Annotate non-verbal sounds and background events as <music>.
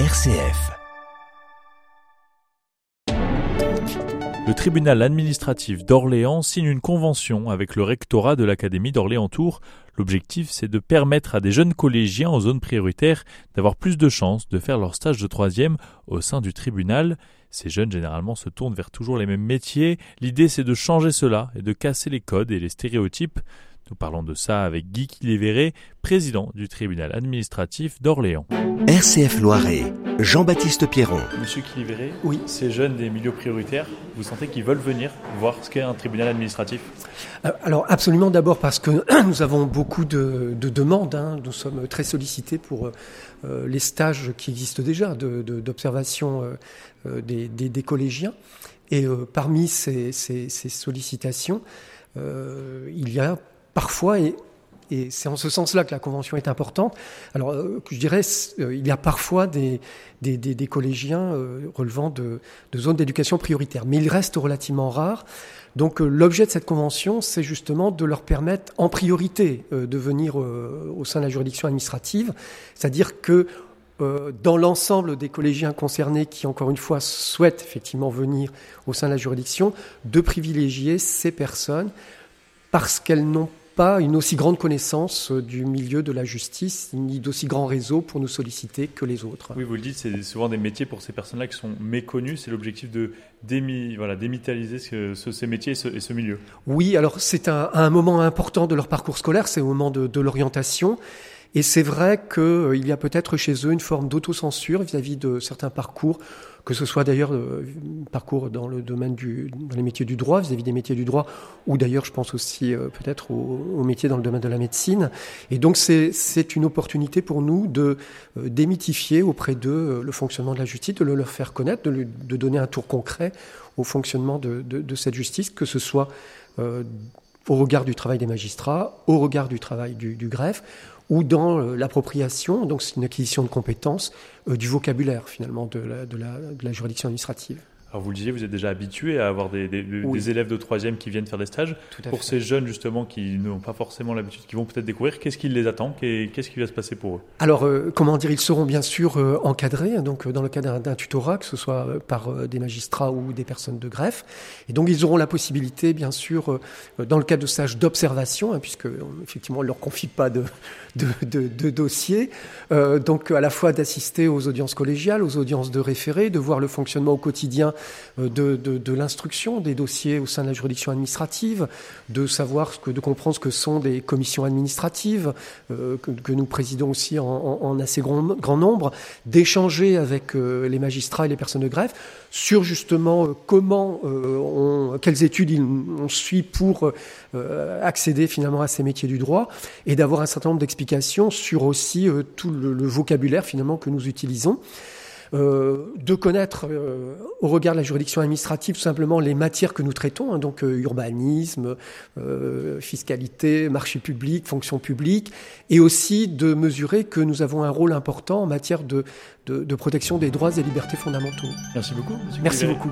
RCF. Le tribunal administratif d'Orléans signe une convention avec le rectorat de l'Académie d'Orléans-Tours. L'objectif, c'est de permettre à des jeunes collégiens en zone prioritaire d'avoir plus de chances de faire leur stage de troisième au sein du tribunal. Ces jeunes, généralement, se tournent vers toujours les mêmes métiers. L'idée, c'est de changer cela et de casser les codes et les stéréotypes. Nous parlons de ça avec Guy Kilévéré, président du tribunal administratif d'Orléans. RCF Loiret, Jean-Baptiste Pierron. Monsieur Kilévéré, Oui. ces jeunes des milieux prioritaires, vous sentez qu'ils veulent venir voir ce qu'est un tribunal administratif? Euh, Alors absolument d'abord parce que <clears throat> nous avons beaucoup de, de demandes. hein. Nous sommes très sollicités pour euh, les stages qui existent déjà de- de- d'observation euh, euh, des, des- des collégiens. Et euh, parmi ces, ces- ces sollicitations, euh, il y a parfois, et, c'est en ce sens-là que la convention est importante, alors euh, je dirais, euh, il y a parfois des, des, collégiens euh, relevant de, de zones d'éducation prioritaire, mais il reste relativement rare. Donc l'objet de cette convention, c'est justement de leur permettre en priorité de venir au sein de la juridiction administrative, c'est-à-dire que dans l'ensemble des collégiens concernés qui, encore une fois, souhaitent effectivement venir au sein de la juridiction, de privilégier ces personnes parce qu'elles n'ont pas une aussi grande connaissance euh, du milieu de la justice, ni d'aussi grand réseau pour nous solliciter que les autres. Oui, vous le dites, c'est souvent des métiers pour ces personnes-là qui sont méconnues. C'est l'objectif de démi, voilà, démitaliser ce- ce- ces métiers et ce, et ce milieu. Oui, alors c'est un, un moment important de leur parcours scolaire, c'est au moment de, de l'orientation. Et c'est vrai qu'il y a peut-être chez eux une forme d'autocensure vis-à-vis de certains parcours, que ce soit d'ailleurs euh, parcours dans le domaine du, dans les métiers du droit, vis-à-vis des métiers du droit, ou d'ailleurs je pense aussi euh, peut-être aux, métiers dans le domaine de la médecine. Et donc c'est c'est une opportunité pour nous de euh, démythifier auprès d'eux euh, le fonctionnement de la justice, de le leur faire connaître, de, de donner un tour concret au fonctionnement de, de, de cette justice, que ce soit euh, au regard du travail des magistrats, au regard du travail du, greffe, ou dans euh, l'appropriation, donc c'est une acquisition de compétences, euh, du vocabulaire finalement de la juridiction administrative. Alors vous le disiez, vous êtes déjà habitué à avoir des, des- Oui. des élèves de troisième qui viennent faire des stages. Tout à Pour fait. ces jeunes justement qui n'ont pas forcément l'habitude, qui vont peut-être découvrir, qu'est-ce qui les attend? Qu'est- Qu'est-ce qui va se passer pour eux? Alors, euh, comment dire, ils seront bien sûr euh, encadrés, hein, donc euh, dans le cadre d'un- tutorat, que ce soit par euh, des magistrats ou des personnes de greffe. Et donc, ils auront la possibilité, bien sûr, dans le cadre de stages d'observation, hein, puisque effectivement, on ne leur confie pas de, de, de, de dossier, donc à la fois d'assister aux audiences collégiales, aux audiences de référé, de voir le fonctionnement au quotidien de, de, de l'instruction des dossiers au sein de la juridiction administrative, de savoir ce que, de comprendre ce que sont des commissions administratives euh, que, nous présidons aussi en, assez grand, grand nombre, d'échanger avec euh, les magistrats et les personnes de greffe sur justement euh, comment, euh, on, quelles études on suit pour euh, accéder finalement à ces métiers du droit et d'avoir un certain nombre d'explications sur aussi euh, tout le, le vocabulaire finalement que nous utilisons. Euh, de connaître euh, au regard de la juridiction administrative tout simplement les matières que nous traitons, hein, donc euh, urbanisme, euh, fiscalité, marché public, fonction publique, et aussi de mesurer que nous avons un rôle important en matière de, de, de protection des droits et libertés fondamentaux. Merci beaucoup. monsieur Merci beaucoup.